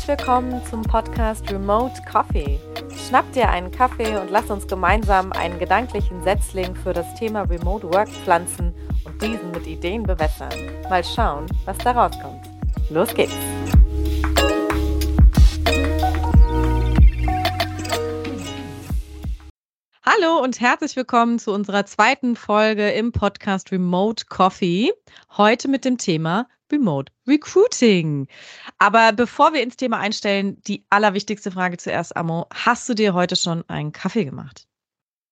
Herzlich willkommen zum Podcast Remote Coffee. Schnapp dir einen Kaffee und lass uns gemeinsam einen gedanklichen Setzling für das Thema Remote Work pflanzen und diesen mit Ideen bewässern. Mal schauen, was da rauskommt. Los geht's! Hallo und herzlich willkommen zu unserer zweiten Folge im Podcast Remote Coffee. Heute mit dem Thema Remote Recruiting. Aber bevor wir ins Thema einstellen, die allerwichtigste Frage zuerst, Amo. Hast du dir heute schon einen Kaffee gemacht?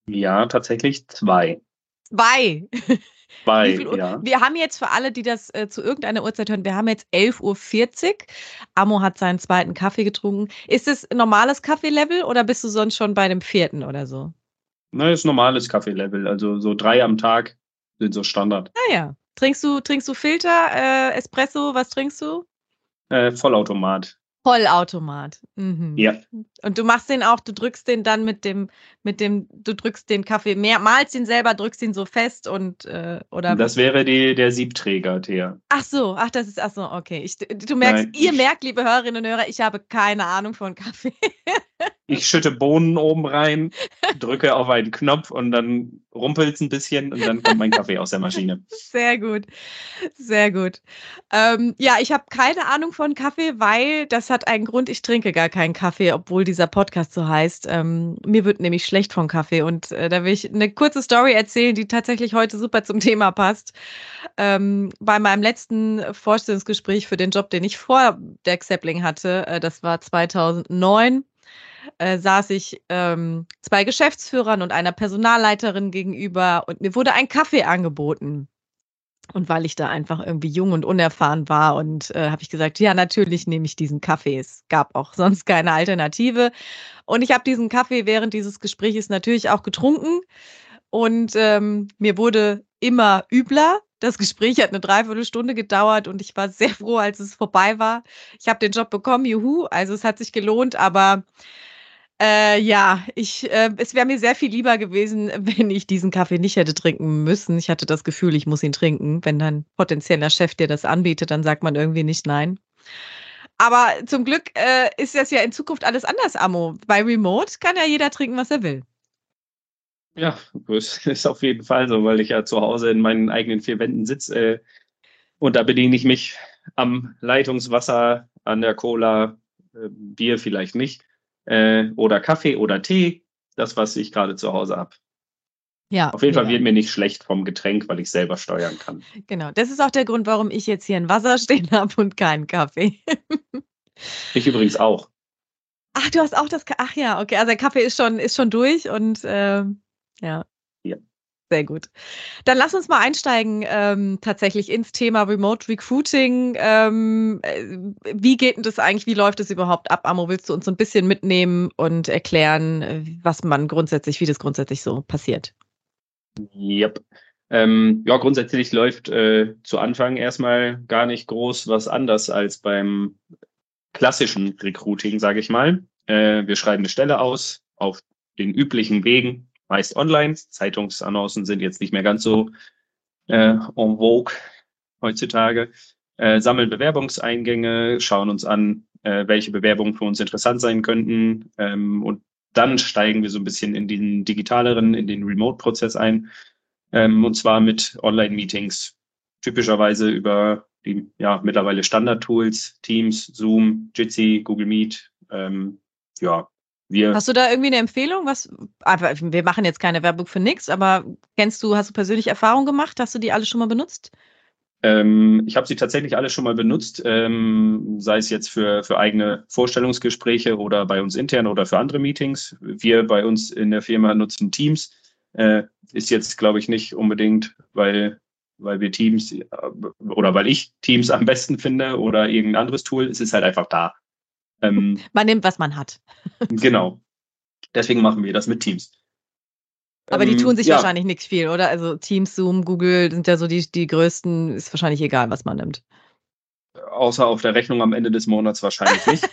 Ja, tatsächlich zwei. Zwei. Zwei, ja. Wir haben jetzt für alle, die das äh, zu irgendeiner Uhrzeit hören, wir haben jetzt 11.40 Uhr. Amo hat seinen zweiten Kaffee getrunken. Ist es normales Kaffeelevel oder bist du sonst schon bei dem vierten oder so? Na, ist normales Kaffeelevel. Also so drei am Tag sind so Standard. Ah ja. Trinkst du, trinkst du Filter, äh, Espresso, was trinkst du? Äh, Vollautomat. Vollautomat. Mhm. Ja. Und du machst den auch, du drückst den dann mit dem, mit dem, du drückst den Kaffee mehr, malst ihn selber, drückst ihn so fest und äh, oder. Das wäre die, der Siebträger, Thea. Ach so, ach, das ist, ach so, okay. Ich, du merkst, Nein, ihr merkt, liebe Hörerinnen und Hörer, ich habe keine Ahnung von Kaffee. Ich schütte Bohnen oben rein, drücke auf einen Knopf und dann rumpelt es ein bisschen und dann kommt mein Kaffee aus der Maschine. Sehr gut, sehr gut. Ähm, ja, ich habe keine Ahnung von Kaffee, weil das hat einen Grund, ich trinke gar keinen Kaffee, obwohl dieser Podcast so heißt. Ähm, mir wird nämlich schlecht von Kaffee und äh, da will ich eine kurze Story erzählen, die tatsächlich heute super zum Thema passt. Ähm, bei meinem letzten Vorstellungsgespräch für den Job, den ich vor der Xepling hatte, äh, das war 2009, äh, saß ich ähm, zwei Geschäftsführern und einer Personalleiterin gegenüber und mir wurde ein Kaffee angeboten. Und weil ich da einfach irgendwie jung und unerfahren war und äh, habe ich gesagt, ja, natürlich nehme ich diesen Kaffee. Es gab auch sonst keine Alternative. Und ich habe diesen Kaffee während dieses Gesprächs natürlich auch getrunken. Und ähm, mir wurde immer übler. Das Gespräch hat eine Dreiviertelstunde gedauert und ich war sehr froh, als es vorbei war. Ich habe den Job bekommen, juhu, also es hat sich gelohnt, aber äh, ja, ich, äh, es wäre mir sehr viel lieber gewesen, wenn ich diesen Kaffee nicht hätte trinken müssen. Ich hatte das Gefühl, ich muss ihn trinken. Wenn dein potenzieller Chef dir das anbietet, dann sagt man irgendwie nicht nein. Aber zum Glück äh, ist das ja in Zukunft alles anders, Amo. Bei Remote kann ja jeder trinken, was er will. Ja, das ist auf jeden Fall so, weil ich ja zu Hause in meinen eigenen vier Wänden sitze. Äh, und da bediene ich mich am Leitungswasser, an der Cola, äh, Bier vielleicht nicht äh, oder Kaffee oder Tee, das, was ich gerade zu Hause habe. Ja. Auf jeden Fall wird mir nicht schlecht vom Getränk, weil ich selber steuern kann. Genau, das ist auch der Grund, warum ich jetzt hier ein Wasser stehen habe und keinen Kaffee. ich übrigens auch. Ach, du hast auch das. Ka Ach ja, okay. Also der Kaffee ist schon, ist schon durch und äh, ja. Sehr gut. Dann lass uns mal einsteigen ähm, tatsächlich ins Thema Remote Recruiting. Ähm, äh, wie geht denn das eigentlich? Wie läuft es überhaupt ab? Amo, willst du uns so ein bisschen mitnehmen und erklären, was man grundsätzlich, wie das grundsätzlich so passiert? Yep. Ähm, ja, grundsätzlich läuft äh, zu Anfang erstmal gar nicht groß was anders als beim klassischen Recruiting, sage ich mal. Äh, wir schreiben eine Stelle aus auf den üblichen Wegen, meist online. Zeitungsannoncen sind jetzt nicht mehr ganz so äh, en vogue heutzutage. Äh, sammeln Bewerbungseingänge, schauen uns an, äh, welche Bewerbungen für uns interessant sein könnten. Ähm, und dann steigen wir so ein bisschen in den digitaleren, in den Remote-Prozess ein. Ähm, und zwar mit Online-Meetings, typischerweise über die ja mittlerweile Standard-Tools, Teams, Zoom, Jitsi, Google Meet. Ähm, ja, wir hast du da irgendwie eine Empfehlung? Was, aber wir machen jetzt keine Werbung für nichts, aber kennst du, hast du persönlich Erfahrung gemacht? Hast du die alle schon mal benutzt? Ähm, ich habe sie tatsächlich alle schon mal benutzt, ähm, sei es jetzt für, für eigene Vorstellungsgespräche oder bei uns intern oder für andere Meetings. Wir bei uns in der Firma nutzen Teams. Äh, ist jetzt, glaube ich, nicht unbedingt, weil, weil wir Teams äh, oder weil ich Teams am besten finde oder irgendein anderes Tool. Es ist halt einfach da. Ähm, man nimmt, was man hat. genau. Deswegen machen wir das mit Teams. Aber ähm, die tun sich ja. wahrscheinlich nichts viel, oder? Also Teams, Zoom, Google sind ja so die, die größten, ist wahrscheinlich egal, was man nimmt. Außer auf der Rechnung am Ende des Monats wahrscheinlich nicht.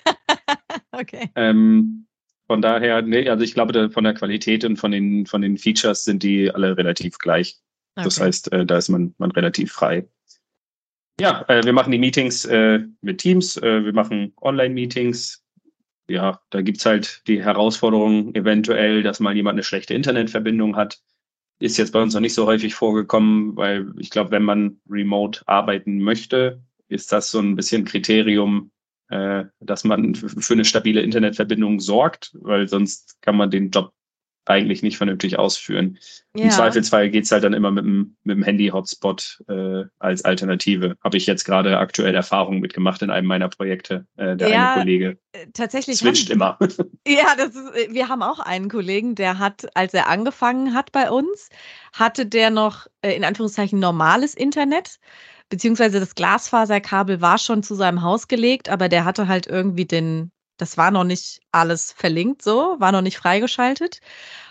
okay. Ähm, von daher, nee, also ich glaube, von der Qualität und von den, von den Features sind die alle relativ gleich. Okay. Das heißt, äh, da ist man, man relativ frei. Ja, äh, wir machen die Meetings äh, mit Teams, äh, wir machen Online-Meetings. Ja, da gibt's halt die Herausforderung eventuell, dass mal jemand eine schlechte Internetverbindung hat. Ist jetzt bei uns noch nicht so häufig vorgekommen, weil ich glaube, wenn man remote arbeiten möchte, ist das so ein bisschen Kriterium, äh, dass man für eine stabile Internetverbindung sorgt, weil sonst kann man den Job eigentlich nicht vernünftig ausführen. Ja. Im Zweifelsfall geht's halt dann immer mit dem, mit dem Handy-Hotspot äh, als Alternative. Habe ich jetzt gerade aktuell Erfahrungen mitgemacht in einem meiner Projekte. Äh, der ja, eine Kollege äh, tatsächlich switcht haben, immer. Ja, das ist, äh, wir haben auch einen Kollegen, der hat, als er angefangen hat bei uns, hatte der noch äh, in Anführungszeichen normales Internet beziehungsweise das Glasfaserkabel war schon zu seinem Haus gelegt, aber der hatte halt irgendwie den das war noch nicht alles verlinkt so, war noch nicht freigeschaltet.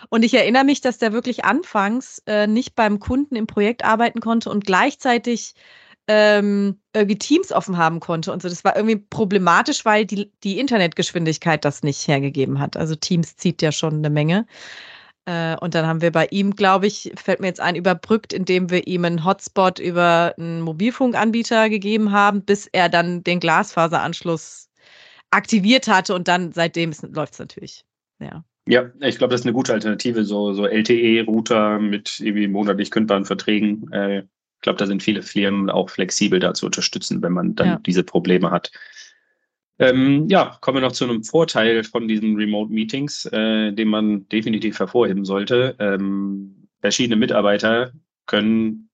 Und ich erinnere mich, dass der wirklich anfangs äh, nicht beim Kunden im Projekt arbeiten konnte und gleichzeitig ähm, irgendwie Teams offen haben konnte und so. Das war irgendwie problematisch, weil die, die Internetgeschwindigkeit das nicht hergegeben hat. Also Teams zieht ja schon eine Menge. Äh, und dann haben wir bei ihm, glaube ich, fällt mir jetzt ein, überbrückt, indem wir ihm einen Hotspot über einen Mobilfunkanbieter gegeben haben, bis er dann den Glasfaseranschluss aktiviert hatte und dann seitdem läuft es natürlich. Ja. Ja, ich glaube, das ist eine gute Alternative, so, so LTE-Router mit irgendwie monatlich kündbaren Verträgen. Äh, ich glaube, da sind viele Firmen auch flexibel da zu unterstützen, wenn man dann ja. diese Probleme hat. Ähm, ja, kommen wir noch zu einem Vorteil von diesen Remote-Meetings, äh, den man definitiv hervorheben sollte. Ähm, verschiedene Mitarbeiter können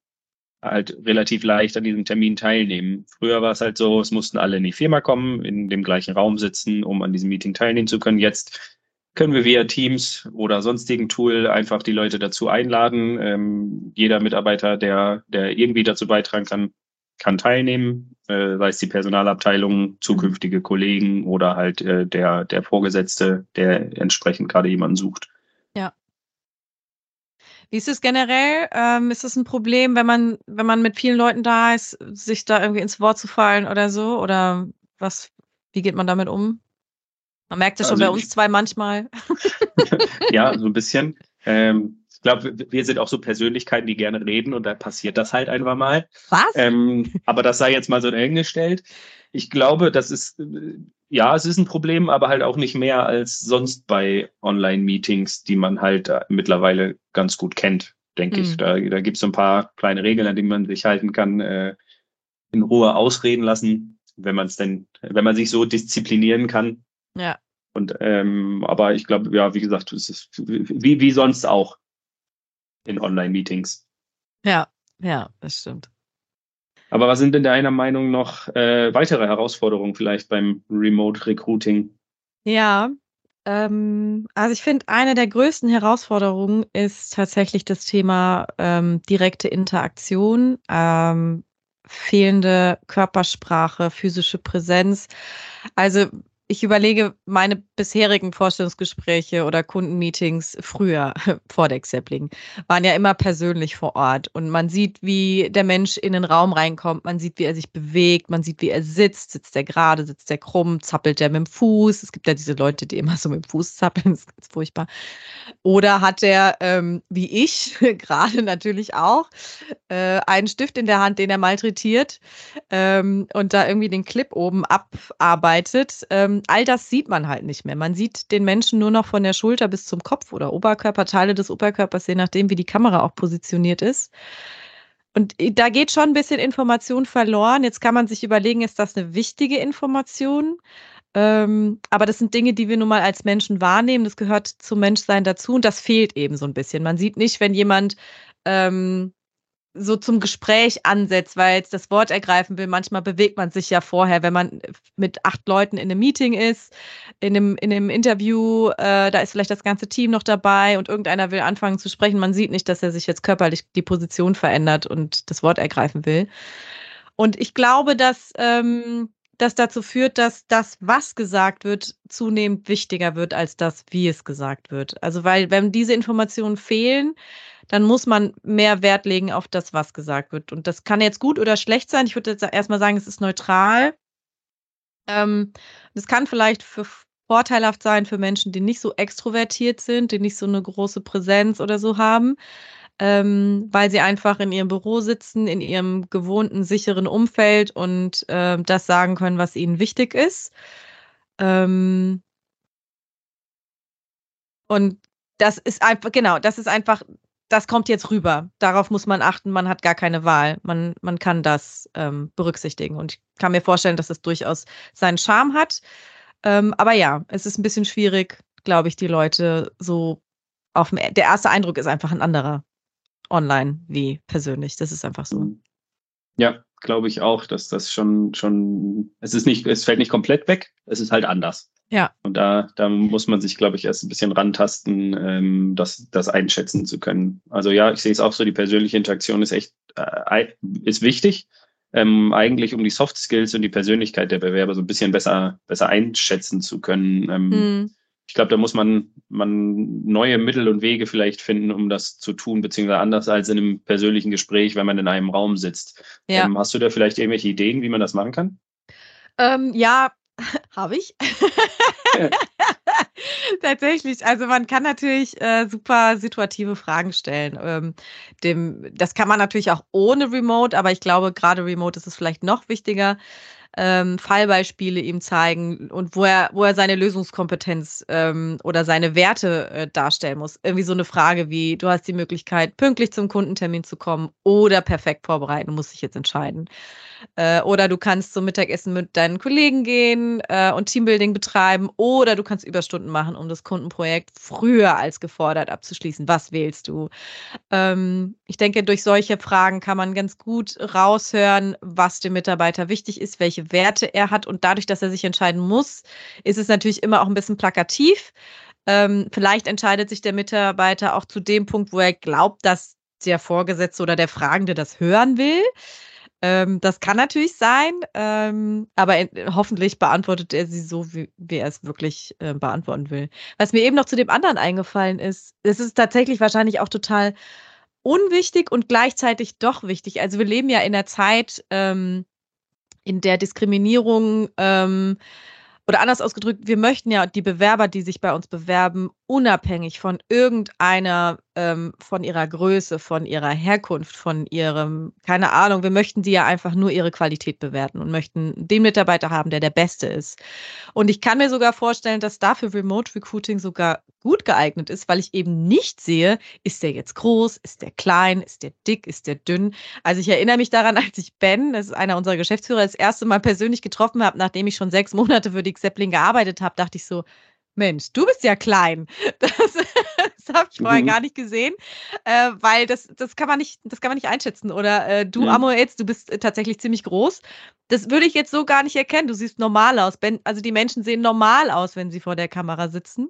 halt relativ leicht an diesem Termin teilnehmen. Früher war es halt so, es mussten alle in die Firma kommen, in dem gleichen Raum sitzen, um an diesem Meeting teilnehmen zu können. Jetzt können wir via Teams oder sonstigen Tool einfach die Leute dazu einladen. Ähm, jeder Mitarbeiter, der, der irgendwie dazu beitragen kann, kann teilnehmen, äh, sei es die Personalabteilung, zukünftige Kollegen oder halt äh, der, der Vorgesetzte, der entsprechend gerade jemanden sucht. Wie ist es generell? Ähm, ist es ein Problem, wenn man, wenn man mit vielen Leuten da ist, sich da irgendwie ins Wort zu fallen oder so? Oder was, wie geht man damit um? Man merkt es schon also bei uns zwei manchmal. ja, so ein bisschen. Ähm, ich glaube, wir sind auch so Persönlichkeiten, die gerne reden und da passiert das halt einfach mal. Was? Ähm, aber das sei jetzt mal so dahingestellt. Ich glaube, das ist, ja, es ist ein Problem, aber halt auch nicht mehr als sonst bei Online-Meetings, die man halt äh, mittlerweile ganz gut kennt, denke mhm. ich. Da, da gibt es so ein paar kleine Regeln, an denen man sich halten kann, äh, in Ruhe ausreden lassen, wenn man es denn, wenn man sich so disziplinieren kann. Ja. Und ähm, aber ich glaube, ja, wie gesagt, es ist wie, wie sonst auch in Online-Meetings. Ja, ja, das stimmt. Aber was sind denn deiner Meinung noch äh, weitere Herausforderungen vielleicht beim Remote Recruiting? Ja, ähm, also ich finde, eine der größten Herausforderungen ist tatsächlich das Thema ähm, direkte Interaktion, ähm, fehlende Körpersprache, physische Präsenz. Also ich überlege meine bisherigen Vorstellungsgespräche oder Kundenmeetings früher vor der Xepling waren ja immer persönlich vor Ort. Und man sieht, wie der Mensch in den Raum reinkommt, man sieht, wie er sich bewegt, man sieht, wie er sitzt, sitzt er gerade, sitzt er krumm, zappelt er mit dem Fuß. Es gibt ja diese Leute, die immer so mit dem Fuß zappeln, das ist ganz furchtbar. Oder hat er, ähm, wie ich, gerade natürlich auch, äh, einen Stift in der Hand, den er malträtiert ähm, und da irgendwie den Clip oben abarbeitet. Ähm, all das sieht man halt nicht mehr. Man sieht den Menschen nur noch von der Schulter bis zum Kopf oder Oberkörperteile des Oberkörpers, je nachdem, wie die Kamera auch positioniert ist. Und da geht schon ein bisschen Information verloren. Jetzt kann man sich überlegen, ist das eine wichtige Information? Ähm, aber das sind Dinge, die wir nun mal als Menschen wahrnehmen. Das gehört zum Menschsein dazu und das fehlt eben so ein bisschen. Man sieht nicht, wenn jemand ähm, so zum Gespräch ansetzt, weil jetzt das Wort ergreifen will. Manchmal bewegt man sich ja vorher, wenn man mit acht Leuten in einem Meeting ist, in einem, in einem Interview, äh, da ist vielleicht das ganze Team noch dabei und irgendeiner will anfangen zu sprechen. Man sieht nicht, dass er sich jetzt körperlich die Position verändert und das Wort ergreifen will. Und ich glaube, dass ähm, das dazu führt, dass das, was gesagt wird, zunehmend wichtiger wird als das, wie es gesagt wird. Also weil, wenn diese Informationen fehlen, dann muss man mehr Wert legen auf das, was gesagt wird. Und das kann jetzt gut oder schlecht sein. Ich würde jetzt erstmal sagen, es ist neutral. Ähm, das kann vielleicht für vorteilhaft sein für Menschen, die nicht so extrovertiert sind, die nicht so eine große Präsenz oder so haben. Ähm, weil sie einfach in ihrem Büro sitzen, in ihrem gewohnten, sicheren Umfeld und äh, das sagen können, was ihnen wichtig ist. Ähm, und das ist einfach, genau, das ist einfach, das kommt jetzt rüber. Darauf muss man achten, man hat gar keine Wahl. Man, man kann das ähm, berücksichtigen. Und ich kann mir vorstellen, dass es durchaus seinen Charme hat. Ähm, aber ja, es ist ein bisschen schwierig, glaube ich, die Leute so auf dem, der erste Eindruck ist einfach ein anderer online wie persönlich. Das ist einfach so. Mhm. Ja, glaube ich auch, dass das schon, schon, es ist nicht, es fällt nicht komplett weg, es ist halt anders. Ja. Und da, da muss man sich, glaube ich, erst ein bisschen rantasten, ähm, das, das einschätzen zu können. Also ja, ich sehe es auch so, die persönliche Interaktion ist echt, äh, ist wichtig. Ähm, eigentlich um die Soft Skills und die Persönlichkeit der Bewerber so ein bisschen besser, besser einschätzen zu können. Ähm, mhm ich glaube, da muss man, man neue Mittel und Wege vielleicht finden, um das zu tun, beziehungsweise anders als in einem persönlichen Gespräch, wenn man in einem Raum sitzt. Ja. Ähm, hast du da vielleicht irgendwelche Ideen, wie man das machen kann? Ähm, ja, habe ich. Tatsächlich. Also man kann natürlich äh, super situative Fragen stellen. Ähm, dem, das kann man natürlich auch ohne Remote, aber ich glaube, gerade Remote ist es vielleicht noch wichtiger ähm, Fallbeispiele ihm zeigen und wo er, wo er seine Lösungskompetenz ähm, oder seine Werte äh, darstellen muss. Irgendwie so eine Frage wie, du hast die Möglichkeit, pünktlich zum Kundentermin zu kommen oder perfekt vorbereiten, musst dich jetzt entscheiden. Äh, oder du kannst zum Mittagessen mit deinen Kollegen gehen äh, und Teambuilding betreiben. Oder du kannst Überstunden machen, um das Kundenprojekt früher als gefordert abzuschließen. Was wählst du? Ähm, ich denke, durch solche Fragen kann man ganz gut raushören, was dem Mitarbeiter wichtig ist, welche Werte er hat. Und dadurch, dass er sich entscheiden muss, ist es natürlich immer auch ein bisschen plakativ. Ähm, vielleicht entscheidet sich der Mitarbeiter auch zu dem Punkt, wo er glaubt, dass der Vorgesetzte oder der Fragende das hören will. Ähm, das kann natürlich sein, ähm, aber in, hoffentlich beantwortet er sie so, wie, wie er es wirklich äh, beantworten will. Was mir eben noch zu dem anderen eingefallen ist, es ist tatsächlich wahrscheinlich auch total unwichtig und gleichzeitig doch wichtig. Also wir leben ja in einer Zeit, ähm, in der Diskriminierung ähm, oder anders ausgedrückt, wir möchten ja die Bewerber, die sich bei uns bewerben, unabhängig von irgendeiner, ähm, von ihrer Größe, von ihrer Herkunft, von ihrem, keine Ahnung, wir möchten die ja einfach nur ihre Qualität bewerten und möchten den Mitarbeiter haben, der der Beste ist. Und ich kann mir sogar vorstellen, dass dafür Remote Recruiting sogar gut geeignet ist, weil ich eben nicht sehe, ist der jetzt groß, ist der klein, ist der dick, ist der dünn. Also ich erinnere mich daran, als ich Ben, das ist einer unserer Geschäftsführer, das erste Mal persönlich getroffen habe, nachdem ich schon sechs Monate für die Zeppelin gearbeitet habe, dachte ich so, Mensch, du bist ja klein. Das, das habe ich vorher mhm. gar nicht gesehen, äh, weil das, das kann man nicht, das kann man nicht einschätzen. Oder äh, du, mhm. Amoetz, du bist äh, tatsächlich ziemlich groß. Das würde ich jetzt so gar nicht erkennen. Du siehst normal aus. Also die Menschen sehen normal aus, wenn sie vor der Kamera sitzen.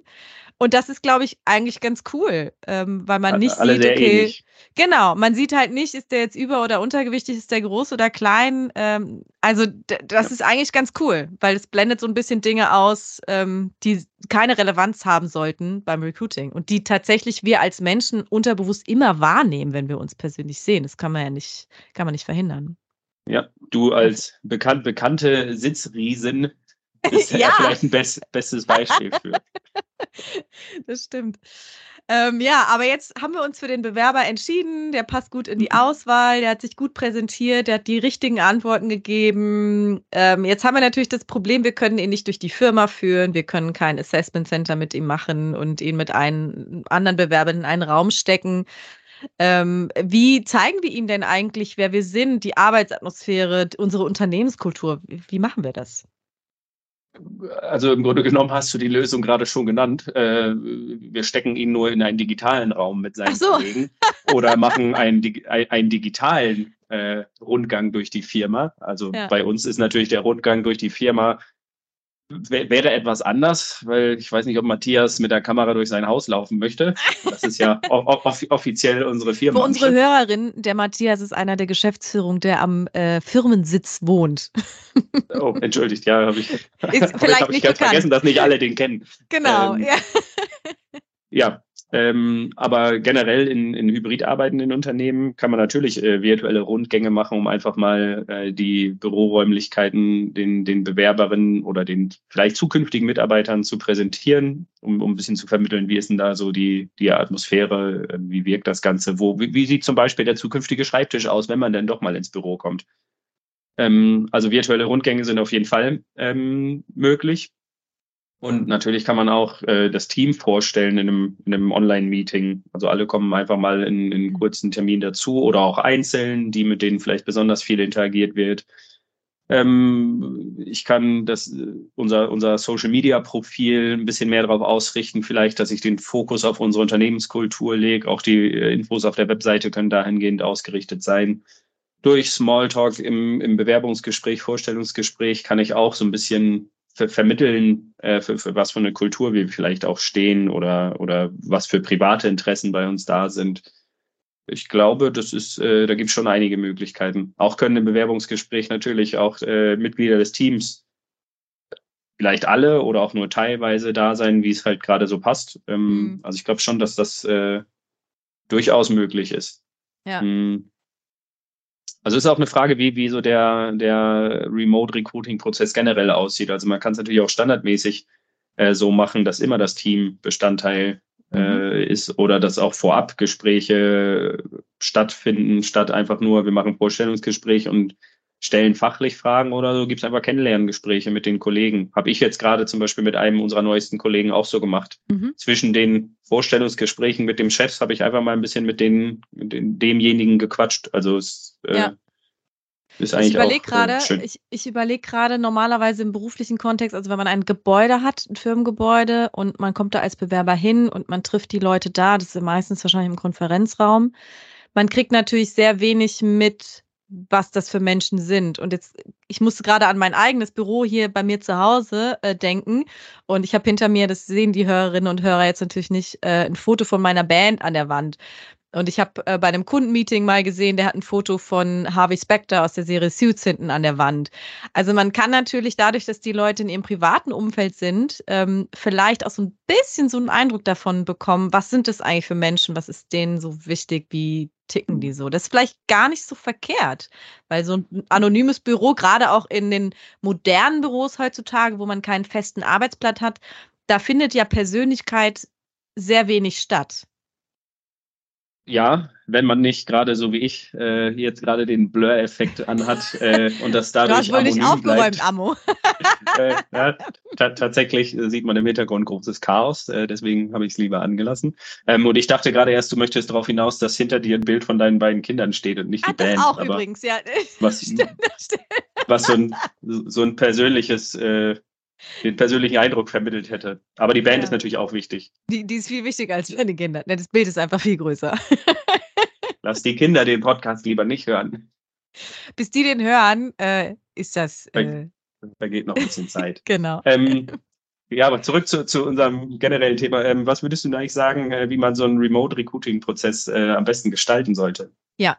Und das ist, glaube ich, eigentlich ganz cool, ähm, weil man nicht Alle sieht, okay, ähnlich. genau, man sieht halt nicht, ist der jetzt über- oder untergewichtig, ist der groß oder klein. Ähm, also das ja. ist eigentlich ganz cool, weil es blendet so ein bisschen Dinge aus, ähm, die keine Relevanz haben sollten beim Recruiting und die tatsächlich wir als Menschen unterbewusst immer wahrnehmen, wenn wir uns persönlich sehen. Das kann man ja nicht, kann man nicht verhindern. Ja, du als bekannt, bekannte Sitzriesen bist ja, ja vielleicht ein best, bestes Beispiel für. das stimmt. Ähm, ja, aber jetzt haben wir uns für den Bewerber entschieden. Der passt gut in die mhm. Auswahl, der hat sich gut präsentiert, der hat die richtigen Antworten gegeben. Ähm, jetzt haben wir natürlich das Problem, wir können ihn nicht durch die Firma führen, wir können kein Assessment Center mit ihm machen und ihn mit einem anderen Bewerber in einen Raum stecken. Ähm, wie zeigen wir ihm denn eigentlich, wer wir sind, die Arbeitsatmosphäre, unsere Unternehmenskultur? Wie, wie machen wir das? Also im Grunde genommen hast du die Lösung gerade schon genannt. Äh, wir stecken ihn nur in einen digitalen Raum mit seinen so. Kollegen oder machen einen, einen digitalen äh, Rundgang durch die Firma. Also ja. bei uns ist natürlich der Rundgang durch die Firma wäre etwas anders, weil ich weiß nicht, ob Matthias mit der Kamera durch sein Haus laufen möchte. Das ist ja off offiziell unsere Firma. Für unsere Hörerin, der Matthias ist einer der Geschäftsführung, der am äh, Firmensitz wohnt. Oh, entschuldigt, ja, habe ich, ist vielleicht hab ich ganz vergessen, dass nicht alle den kennen. Genau, ähm, ja. Ja, Ähm, aber generell in, in hybrid arbeitenden Unternehmen kann man natürlich äh, virtuelle Rundgänge machen, um einfach mal äh, die Büroräumlichkeiten den, den Bewerberinnen oder den vielleicht zukünftigen Mitarbeitern zu präsentieren, um, um ein bisschen zu vermitteln, wie ist denn da so die, die Atmosphäre, äh, wie wirkt das Ganze, wo, wie, wie sieht zum Beispiel der zukünftige Schreibtisch aus, wenn man denn doch mal ins Büro kommt. Ähm, also virtuelle Rundgänge sind auf jeden Fall ähm, möglich. Und natürlich kann man auch äh, das Team vorstellen in einem, in einem Online-Meeting. Also alle kommen einfach mal in, in einen kurzen Termin dazu oder auch einzeln, die mit denen vielleicht besonders viel interagiert wird. Ähm, ich kann das, unser, unser Social-Media-Profil ein bisschen mehr darauf ausrichten, vielleicht, dass ich den Fokus auf unsere Unternehmenskultur lege. Auch die äh, Infos auf der Webseite können dahingehend ausgerichtet sein. Durch Smalltalk im, im Bewerbungsgespräch, Vorstellungsgespräch kann ich auch so ein bisschen ver vermitteln, äh, für, für was für eine Kultur wir vielleicht auch stehen oder, oder was für private Interessen bei uns da sind. Ich glaube, das ist, äh, da gibt es schon einige Möglichkeiten. Auch können im Bewerbungsgespräch natürlich auch äh, Mitglieder des Teams vielleicht alle oder auch nur teilweise da sein, wie es halt gerade so passt. Ähm, mhm. Also ich glaube schon, dass das äh, durchaus möglich ist. Ja. Mhm. Also ist auch eine Frage, wie, wie so der, der Remote-Recruiting-Prozess generell aussieht. Also man kann es natürlich auch standardmäßig äh, so machen, dass immer das Team Bestandteil äh, mhm. ist oder dass auch vorab Gespräche stattfinden, statt einfach nur, wir machen Vorstellungsgespräch und stellen fachlich Fragen oder so, gibt es einfach Kennenlerngespräche mit den Kollegen. Habe ich jetzt gerade zum Beispiel mit einem unserer neuesten Kollegen auch so gemacht. Mhm. Zwischen den Vorstellungsgesprächen mit dem Chef habe ich einfach mal ein bisschen mit, den, mit den, demjenigen gequatscht. Also es äh, ja. ist eigentlich ich überlege äh, gerade, ich, ich überlege gerade normalerweise im beruflichen Kontext, also wenn man ein Gebäude hat, ein Firmengebäude und man kommt da als Bewerber hin und man trifft die Leute da, das ist meistens wahrscheinlich im Konferenzraum. Man kriegt natürlich sehr wenig mit, was das für Menschen sind. Und jetzt, ich musste gerade an mein eigenes Büro hier bei mir zu Hause äh, denken. Und ich habe hinter mir, das sehen die Hörerinnen und Hörer jetzt natürlich nicht, äh, ein Foto von meiner Band an der Wand. Und ich habe äh, bei einem Kundenmeeting mal gesehen, der hat ein Foto von Harvey Specter aus der Serie Suits hinten an der Wand. Also man kann natürlich dadurch, dass die Leute in ihrem privaten Umfeld sind, ähm, vielleicht auch so ein bisschen so einen Eindruck davon bekommen, was sind das eigentlich für Menschen, was ist denen so wichtig, wie ticken die so. Das ist vielleicht gar nicht so verkehrt, weil so ein anonymes Büro, gerade auch in den modernen Büros heutzutage, wo man keinen festen Arbeitsplatz hat, da findet ja Persönlichkeit sehr wenig statt. Ja, wenn man nicht gerade so wie ich äh, jetzt gerade den Blur-Effekt anhat äh, und das dadurch du hast wohl nicht aufgeräumt. Ammo. äh, ja, tatsächlich sieht man im Hintergrund großes Chaos, äh, deswegen habe ich es lieber angelassen. Ähm, und ich dachte gerade erst, du möchtest darauf hinaus, dass hinter dir ein Bild von deinen beiden Kindern steht und nicht ah, die Band. Das auch übrigens, ja. Was, was so ein, so ein persönliches äh, den persönlichen Eindruck vermittelt hätte. Aber die Band ja. ist natürlich auch wichtig. Die, die ist viel wichtiger als deine Kinder. Das Bild ist einfach viel größer. Lass die Kinder den Podcast lieber nicht hören. Bis die den hören, äh, ist das. Äh, da geht noch ein bisschen Zeit. genau. Ähm, ja, aber zurück zu, zu unserem generellen Thema. Ähm, was würdest du denn eigentlich sagen, äh, wie man so einen Remote-Recruiting-Prozess äh, am besten gestalten sollte? Ja.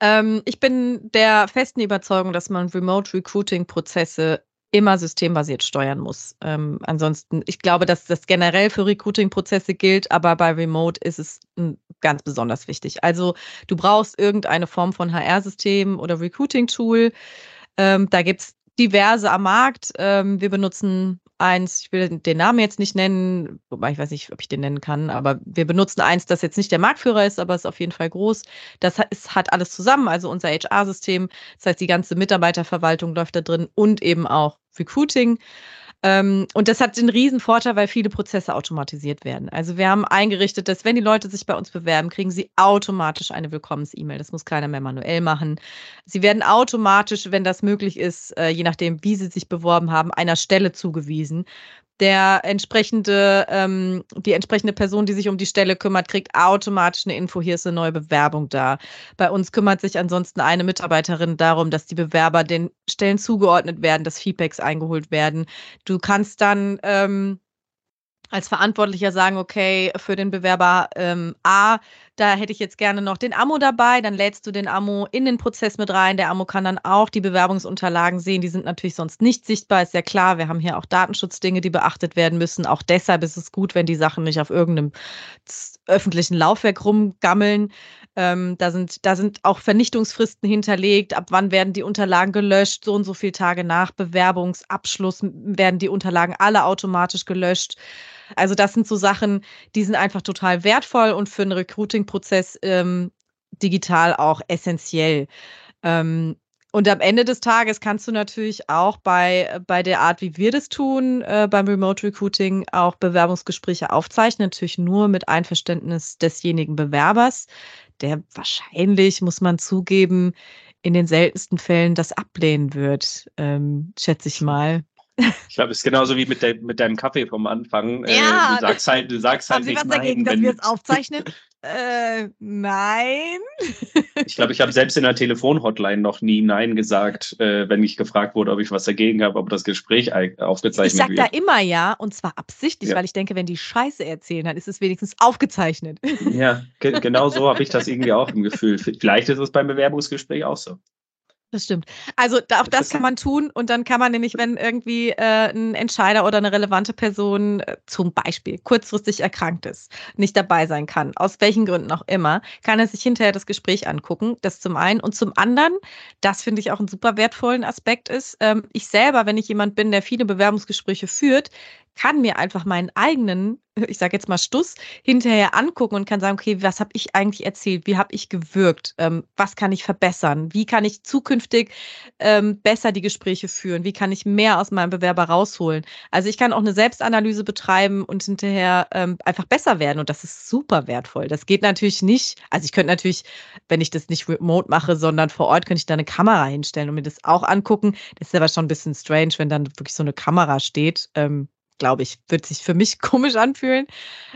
Ähm, ich bin der festen Überzeugung, dass man Remote-Recruiting-Prozesse immer systembasiert steuern muss. Ähm, ansonsten, ich glaube, dass das generell für Recruiting-Prozesse gilt, aber bei Remote ist es ganz besonders wichtig. Also du brauchst irgendeine Form von HR-System oder Recruiting-Tool. Ähm, da gibt es diverse am Markt. Ähm, wir benutzen eins, ich will den Namen jetzt nicht nennen, wobei ich weiß nicht, ob ich den nennen kann, aber wir benutzen eins, das jetzt nicht der Marktführer ist, aber ist auf jeden Fall groß. Das ist, hat alles zusammen, also unser HR-System, das heißt, die ganze Mitarbeiterverwaltung läuft da drin und eben auch Recruiting. Ähm, und das hat den riesen Vorteil, weil viele Prozesse automatisiert werden. Also wir haben eingerichtet, dass wenn die Leute sich bei uns bewerben, kriegen sie automatisch eine Willkommens-E-Mail. Das muss keiner mehr manuell machen. Sie werden automatisch, wenn das möglich ist, äh, je nachdem, wie sie sich beworben haben, einer Stelle zugewiesen der entsprechende, ähm, die entsprechende Person, die sich um die Stelle kümmert, kriegt automatisch eine Info, hier ist eine neue Bewerbung da. Bei uns kümmert sich ansonsten eine Mitarbeiterin darum, dass die Bewerber den Stellen zugeordnet werden, dass Feedbacks eingeholt werden. Du kannst dann ähm, als Verantwortlicher sagen, okay, für den Bewerber ähm, A, da hätte ich jetzt gerne noch den Ammo dabei, dann lädst du den Ammo in den Prozess mit rein. Der Ammo kann dann auch die Bewerbungsunterlagen sehen, die sind natürlich sonst nicht sichtbar, ist ja klar. Wir haben hier auch Datenschutzdinge, die beachtet werden müssen. Auch deshalb ist es gut, wenn die Sachen nicht auf irgendeinem öffentlichen Laufwerk rumgammeln. Ähm, da, sind, da sind auch Vernichtungsfristen hinterlegt. Ab wann werden die Unterlagen gelöscht? So und so viele Tage nach Bewerbungsabschluss werden die Unterlagen alle automatisch gelöscht. Also das sind so Sachen, die sind einfach total wertvoll und für einen Recruiting-Prozess ähm, digital auch essentiell. Ähm, und am Ende des Tages kannst du natürlich auch bei, bei der Art, wie wir das tun, äh, beim Remote Recruiting auch Bewerbungsgespräche aufzeichnen, natürlich nur mit Einverständnis desjenigen Bewerbers, der wahrscheinlich, muss man zugeben, in den seltensten Fällen das ablehnen wird, ähm, schätze ich mal. Ich glaube, es ist genauso wie mit, de mit deinem Kaffee vom Anfang. Ja, äh, du sagst halt, du sagst halt Sie nicht was dagegen, nein, dass wir es aufzeichnen? äh, nein. Ich glaube, ich habe selbst in der Telefonhotline noch nie Nein gesagt, äh, wenn ich gefragt wurde, ob ich was dagegen habe, ob das Gespräch ei- Ich aufgezeichnet sag da wird. immer ja und zwar absichtlich, Ja. weil ich denke, wenn die Scheiße erzählen, dann ist es wenigstens aufgezeichnet. Ja, ge genau so habe ich das irgendwie auch im Gefühl. Vielleicht ist es beim Bewerbungsgespräch auch so. Das stimmt. Also da, auch das kann man tun und dann kann man nämlich, wenn irgendwie äh, ein Entscheider oder eine relevante Person äh, zum Beispiel kurzfristig erkrankt ist, nicht dabei sein kann, aus welchen Gründen auch immer, kann er sich hinterher das Gespräch angucken. Das zum einen. Und zum anderen, das finde ich auch einen super wertvollen Aspekt ist, ähm, ich selber, wenn ich jemand bin, der viele Bewerbungsgespräche führt, kann mir einfach meinen eigenen, ich sage jetzt mal Stuss, hinterher angucken und kann sagen, okay, was habe ich eigentlich erzählt? Wie habe ich gewirkt? Ähm, was kann ich verbessern? Wie kann ich zukünftig ähm, besser die Gespräche führen? Wie kann ich mehr aus meinem Bewerber rausholen? Also ich kann auch eine Selbstanalyse betreiben und hinterher ähm, einfach besser werden und das ist super wertvoll. Das geht natürlich nicht. Also ich könnte natürlich, wenn ich das nicht remote mache, sondern vor Ort, könnte ich da eine Kamera hinstellen und mir das auch angucken. Das ist aber schon ein bisschen strange, wenn dann wirklich so eine Kamera steht. Ähm, Glaube ich, wird sich für mich komisch anfühlen.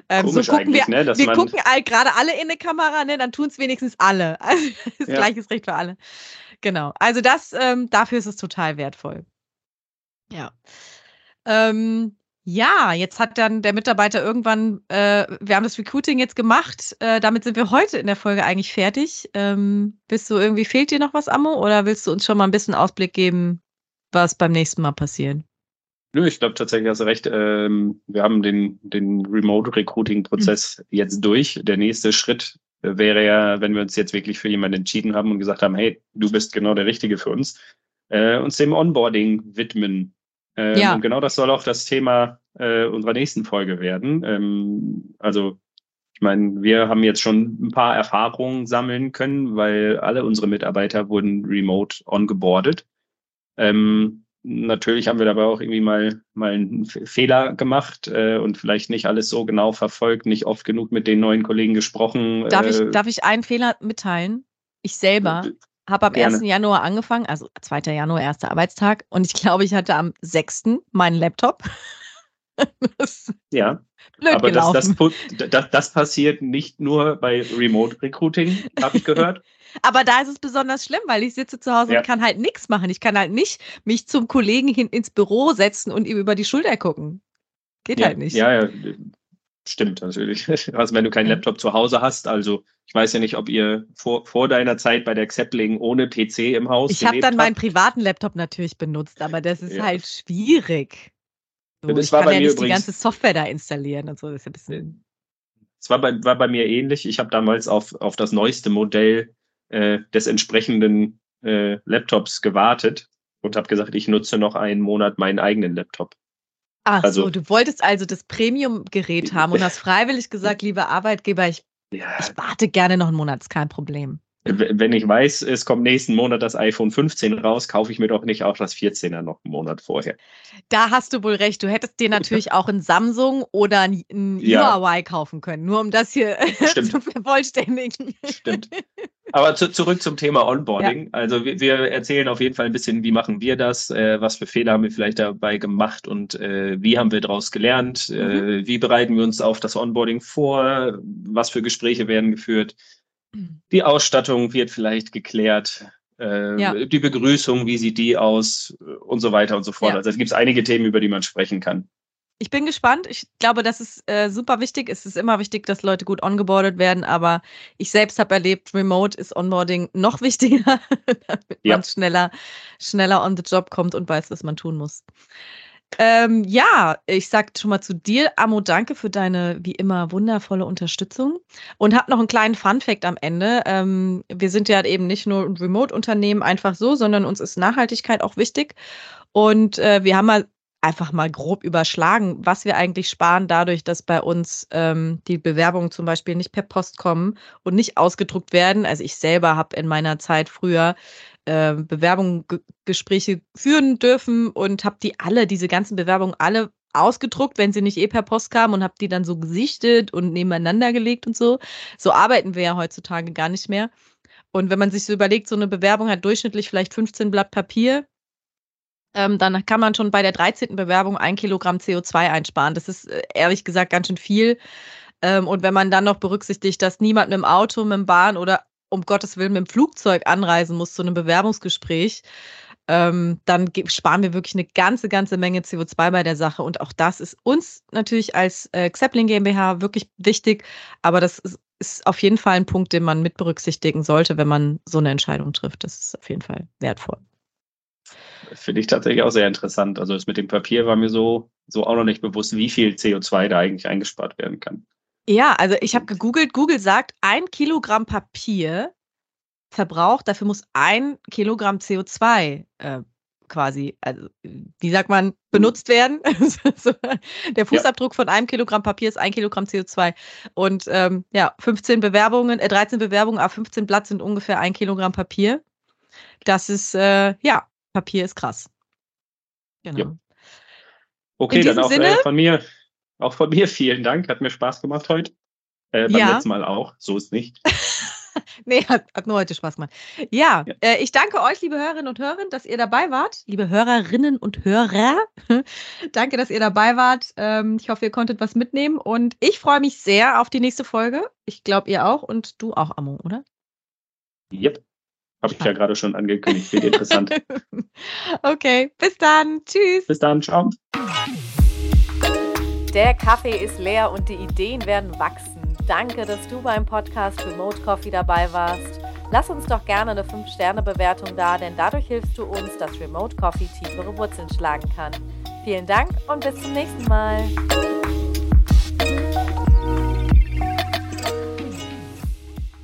Ähm, Komisch so gucken wir, ne, wir gucken gerade alle in eine Kamera, ne? Dann tun es wenigstens alle. Also das Ja. gleiche Recht für alle. Genau. Also das, ähm, dafür ist es total wertvoll. Ja. Ähm, ja, jetzt hat dann der Mitarbeiter irgendwann, äh, wir haben das Recruiting jetzt gemacht. Äh, damit sind wir heute in der Folge eigentlich fertig. Ähm, bist du irgendwie, fehlt dir noch was, Ammo? Oder willst du uns schon mal ein bisschen Ausblick geben, was beim nächsten Mal passiert? Nö, ich glaube tatsächlich hast du recht. Ähm, wir haben den, den Remote-Recruiting-Prozess Hm. jetzt durch. Der nächste Schritt äh, wäre ja, wenn wir uns jetzt wirklich für jemanden entschieden haben und gesagt haben, hey, du bist genau der Richtige für uns, äh, uns dem Onboarding widmen. Ähm, Ja. Und genau das soll auch das Thema äh, unserer nächsten Folge werden. Ähm, also ich meine, wir haben jetzt schon ein paar Erfahrungen sammeln können, weil alle unsere Mitarbeiter wurden remote ongeboardet. Ähm, natürlich haben wir dabei auch irgendwie mal, mal einen Fehler gemacht äh, und vielleicht nicht alles so genau verfolgt, nicht oft genug mit den neuen Kollegen gesprochen. Darf, äh, ich, darf ich einen Fehler mitteilen? Ich selber habe am Gerne. 1. Januar angefangen, also 2. Januar, erster Arbeitstag. Und ich glaube, ich hatte am 6. meinen Laptop. ja, blöd aber das, das, das, das passiert nicht nur bei Remote Recruiting, habe ich gehört. Aber da ist es besonders schlimm, weil ich sitze zu Hause Ja. und kann halt nichts machen. Ich kann halt nicht mich zum Kollegen hin ins Büro setzen und ihm über die Schulter gucken. Geht ja, halt nicht. Ja, ja, stimmt natürlich. Also wenn du keinen. Laptop zu Hause hast, also ich weiß ja nicht, ob ihr vor, vor deiner Zeit bei der Xepling ohne PC im Haus Ich habe dann meinen habt. privaten Laptop natürlich benutzt, aber das ist Ja. halt schwierig. So, Das ich war kann bei ja mir nicht die übrigens- ganze Software da installieren und so. Das ist ein bisschen. Es war bei, war bei mir ähnlich. Ich habe damals auf, auf das neueste Modell äh, des entsprechenden äh, Laptops gewartet und habe gesagt, ich nutze noch einen Monat meinen eigenen Laptop. Ach Also- so, du wolltest also das Premium-Gerät haben und hast freiwillig gesagt, lieber Arbeitgeber, ich, Ja, ich warte gerne noch einen Monat, ist kein Problem. Wenn ich weiß, es kommt nächsten Monat das iPhone 15 raus, kaufe ich mir doch nicht auch das 14er noch einen Monat vorher. Da hast du wohl recht. Du hättest dir natürlich auch ein Samsung oder ein, ein Ja. Huawei kaufen können, nur um das hier Stimmt. zu vervollständigen. Stimmt. Aber zu, zurück zum Thema Onboarding. Also wir, wir erzählen auf jeden Fall ein bisschen, wie machen wir das, äh, was für Fehler haben wir vielleicht dabei gemacht und äh, wie haben wir daraus gelernt, äh, wie bereiten wir uns auf das Onboarding vor, was für Gespräche werden geführt, die Ausstattung wird vielleicht geklärt, äh, Ja. die Begrüßung, wie sieht die aus und so weiter und so fort. Ja. Also es gibt einige Themen, über die man sprechen kann. ich bin gespannt. Ich glaube, das ist äh, super wichtig. Es ist immer wichtig, dass Leute gut ongeboardet werden, aber ich selbst habe erlebt, Remote ist Onboarding noch wichtiger, damit ja. man schneller, schneller on the job kommt und weiß, was man tun muss. Ähm, ja, ich sag schon mal zu dir, Amo, danke für deine wie immer wundervolle Unterstützung und hab noch einen kleinen Fun-Fact am Ende. Ähm, wir sind ja eben nicht nur ein Remote-Unternehmen einfach so, sondern uns ist Nachhaltigkeit auch wichtig. Und äh, wir haben mal einfach mal grob überschlagen, was wir eigentlich sparen dadurch, dass bei uns ähm, die Bewerbungen zum Beispiel nicht per Post kommen und nicht ausgedruckt werden. Also ich selber habe in meiner Zeit früher äh, Bewerbungsgespräche führen dürfen und habe die alle, diese ganzen Bewerbungen alle ausgedruckt, wenn sie nicht eh per Post kamen und habe die dann so gesichtet und nebeneinander gelegt und so. So arbeiten wir ja heutzutage gar nicht mehr. Und wenn man sich so überlegt, so eine Bewerbung hat durchschnittlich vielleicht 15 Blatt Papier, ähm, dann kann man schon bei der 13. Bewerbung ein Kilogramm CO2 einsparen. Das ist äh, ehrlich gesagt ganz schön viel. Ähm, und wenn man dann noch berücksichtigt, dass niemand mit dem Auto, mit dem Bahn oder um Gottes Willen mit dem Flugzeug anreisen muss zu einem Bewerbungsgespräch, ähm, dann sparen wir wirklich eine ganze, ganze Menge CO2 bei der Sache. Und auch das ist uns natürlich als äh, Xepling GmbH wirklich wichtig. Aber das ist, ist auf jeden Fall ein Punkt, den man mit berücksichtigen sollte, wenn man so eine Entscheidung trifft. Das ist auf jeden Fall wertvoll. Finde ich tatsächlich auch sehr interessant. Also das mit dem Papier war mir so, so auch noch nicht bewusst, wie viel CO2 da eigentlich eingespart werden kann. Ja, also ich habe gegoogelt, Google sagt, ein Kilogramm Papier verbraucht, dafür muss ein Kilogramm CO2 äh, quasi, also wie sagt man, benutzt werden. der Fußabdruck ja. von einem Kilogramm Papier ist ein Kilogramm CO2. Und ähm, ja, 15 Bewerbungen, äh, 13 Bewerbungen auf 15 Blatt sind ungefähr ein Kilogramm Papier. Das ist, äh, ja, Papier ist krass. Genau. Ja. Okay, dann auch äh, von mir auch von mir vielen Dank. Hat mir Spaß gemacht heute. Äh, beim ja. letzten Mal auch. So ist nicht. nee, hat, hat, nur heute Spaß gemacht. Ja, ja. Äh, ich danke euch, liebe Hörerinnen und Hörer, dass ihr dabei wart. Liebe Hörerinnen und Hörer, danke, dass ihr dabei wart. Ähm, ich hoffe, ihr konntet was mitnehmen und ich freue mich sehr auf die nächste Folge. Ich glaube, ihr auch und du auch, Amo, oder? Yep. Habe ich ja gerade schon angekündigt. Wird interessant. okay, bis dann. Tschüss. Bis dann. Ciao. Der Kaffee ist leer und die Ideen werden wachsen. Danke, dass du beim Podcast Remote Coffee dabei warst. Lass uns doch gerne eine 5-Sterne-Bewertung da, denn dadurch hilfst du uns, dass Remote Coffee tiefere Wurzeln schlagen kann. Vielen Dank und bis zum nächsten Mal.